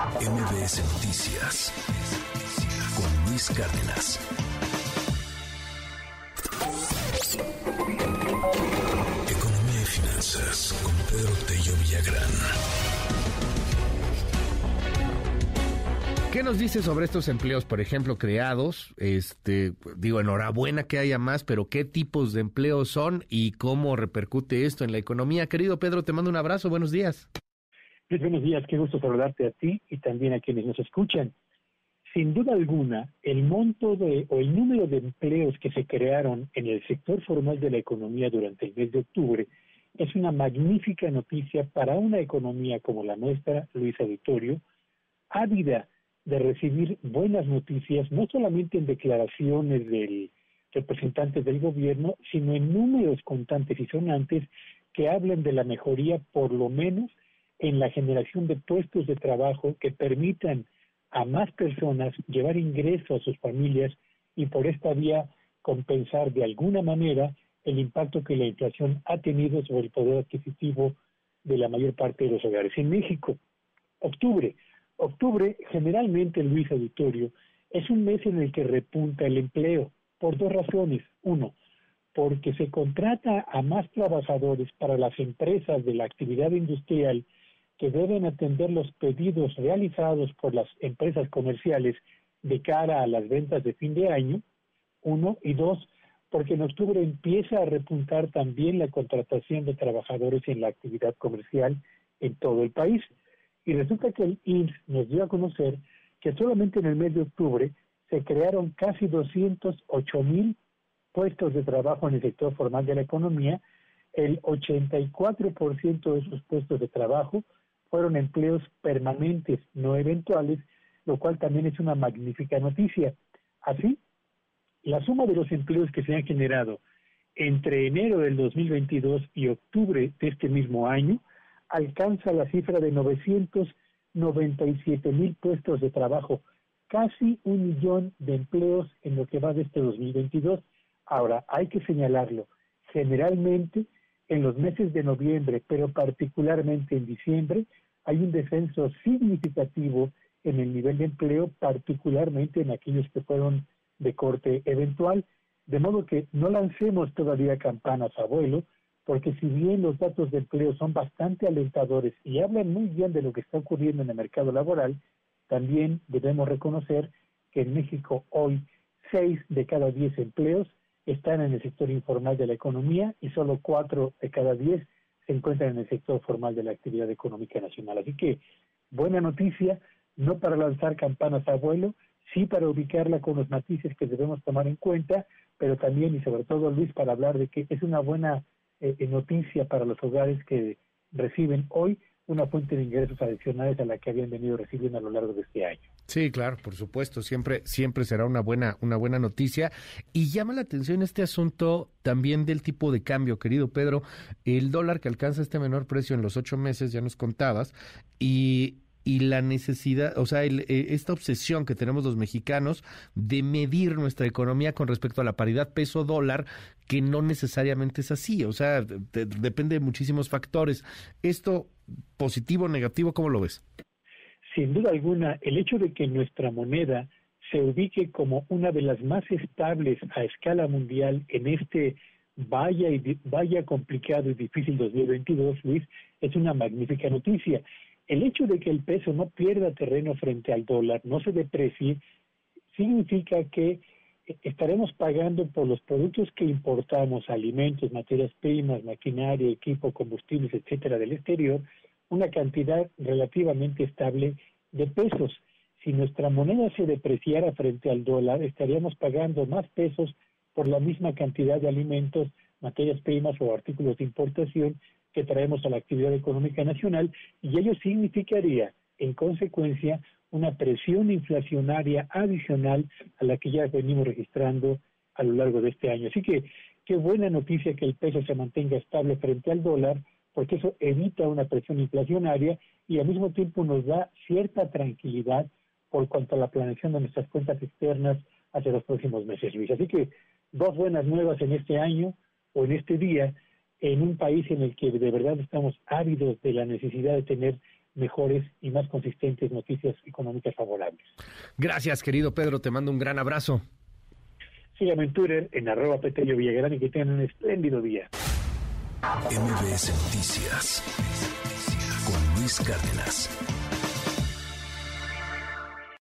MBS Noticias con Luis Cárdenas. Economía y finanzas con Pedro Tello Villagrán. ¿Qué nos dice sobre estos empleos, por ejemplo, creados? Este, digo, enhorabuena que haya más, pero ¿qué tipos de empleos son y cómo repercute esto en la economía? Querido Pedro, te mando un abrazo, buenos días. Buenos días, qué gusto saludarte a ti y también a quienes nos escuchan. Sin duda alguna, el monto de o el número de empleos que se crearon en el sector formal de la economía durante el mes de octubre es una magnífica noticia para una economía como la nuestra, Luis Auditorio, ávida de recibir buenas noticias, no solamente en declaraciones del representantes del gobierno, sino en números contantes y sonantes que hablen de la mejoría, por lo menos, en la generación de puestos de trabajo que permitan a más personas llevar ingresos a sus familias y por esta vía compensar de alguna manera el impacto que la inflación ha tenido sobre el poder adquisitivo de la mayor parte de los hogares. En México, octubre, octubre generalmente, Luis Auditorio, es un mes en el que repunta el empleo por dos razones. Uno, porque se contrata a más trabajadores para las empresas de la actividad industrial que deben atender los pedidos realizados por las empresas comerciales de cara a las ventas de fin de año, uno, y dos, porque en octubre empieza a repuntar también la contratación de trabajadores en la actividad comercial en todo el país. Y resulta que el INS nos dio a conocer que solamente en el mes de octubre se crearon casi 208 mil puestos de trabajo en el sector formal de la economía, el 84% de esos puestos de trabajo fueron empleos permanentes, no eventuales, lo cual también es una magnífica noticia. Así, la suma de los empleos que se han generado entre enero del 2022 y octubre de este mismo año alcanza la cifra de 997 mil puestos de trabajo, casi un millón de empleos en lo que va de este 2022. Ahora, hay que señalarlo, generalmente en los meses de noviembre, pero particularmente en diciembre, hay un descenso significativo en el nivel de empleo, particularmente en aquellos que fueron de corte eventual, de modo que no lancemos todavía campanas a vuelo, porque si bien los datos de empleo son bastante alentadores y hablan muy bien de lo que está ocurriendo en el mercado laboral, también debemos reconocer que en México hoy seis de cada diez empleos están en el sector informal de la economía y solo cuatro de cada diez se encuentran en el sector formal de la actividad económica nacional. Así que buena noticia, no para lanzar campanas a vuelo, sí para ubicarla con los matices que debemos tomar en cuenta, pero también y sobre todo Luis para hablar de que es una buena eh, noticia para los hogares que reciben hoy una fuente de ingresos adicionales a la que habían venido recibiendo a lo largo de este año. Sí, claro, por supuesto, siempre siempre será una buena una buena noticia y llama la atención este asunto también del tipo de cambio, querido Pedro, el dólar que alcanza este menor precio en los ocho meses, ya nos contabas, y y la necesidad, o sea, eh, esta obsesión que tenemos los mexicanos de medir nuestra economía con respecto a la paridad peso-dólar, que no necesariamente es así, o sea, depende de muchísimos factores. Esto, positivo o negativo, ¿cómo lo ves? Sin duda alguna, el hecho de que nuestra moneda se ubique como una de las más estables a escala mundial en este vaya y vaya complicado y difícil 2022, Luis, es una magnífica noticia. El hecho de que el peso no pierda terreno frente al dólar, no se deprecie, significa que estaremos pagando por los productos que importamos, alimentos, materias primas, maquinaria, equipo, combustibles, etcétera, del exterior, una cantidad relativamente estable de pesos. Si nuestra moneda se depreciara frente al dólar, estaríamos pagando más pesos por la misma cantidad de alimentos, materias primas o artículos de importación que traemos a la actividad económica nacional y ello significaría, en consecuencia, una presión inflacionaria adicional a la que ya venimos registrando a lo largo de este año. Así que qué buena noticia que el peso se mantenga estable frente al dólar, porque eso evita una presión inflacionaria y al mismo tiempo nos da cierta tranquilidad por cuanto a la planeación de nuestras cuentas externas hacia los próximos meses, Luis. Así que dos buenas nuevas en este año o en este día en un país en el que de verdad estamos ávidos de la necesidad de tener mejores y más consistentes noticias económicas favorables. Gracias, querido Pedro. Te mando un gran abrazo. Síganme en Twitter en arroba Petello Villagrán y que tengan un espléndido día. MBS Noticias con Luis Cárdenas.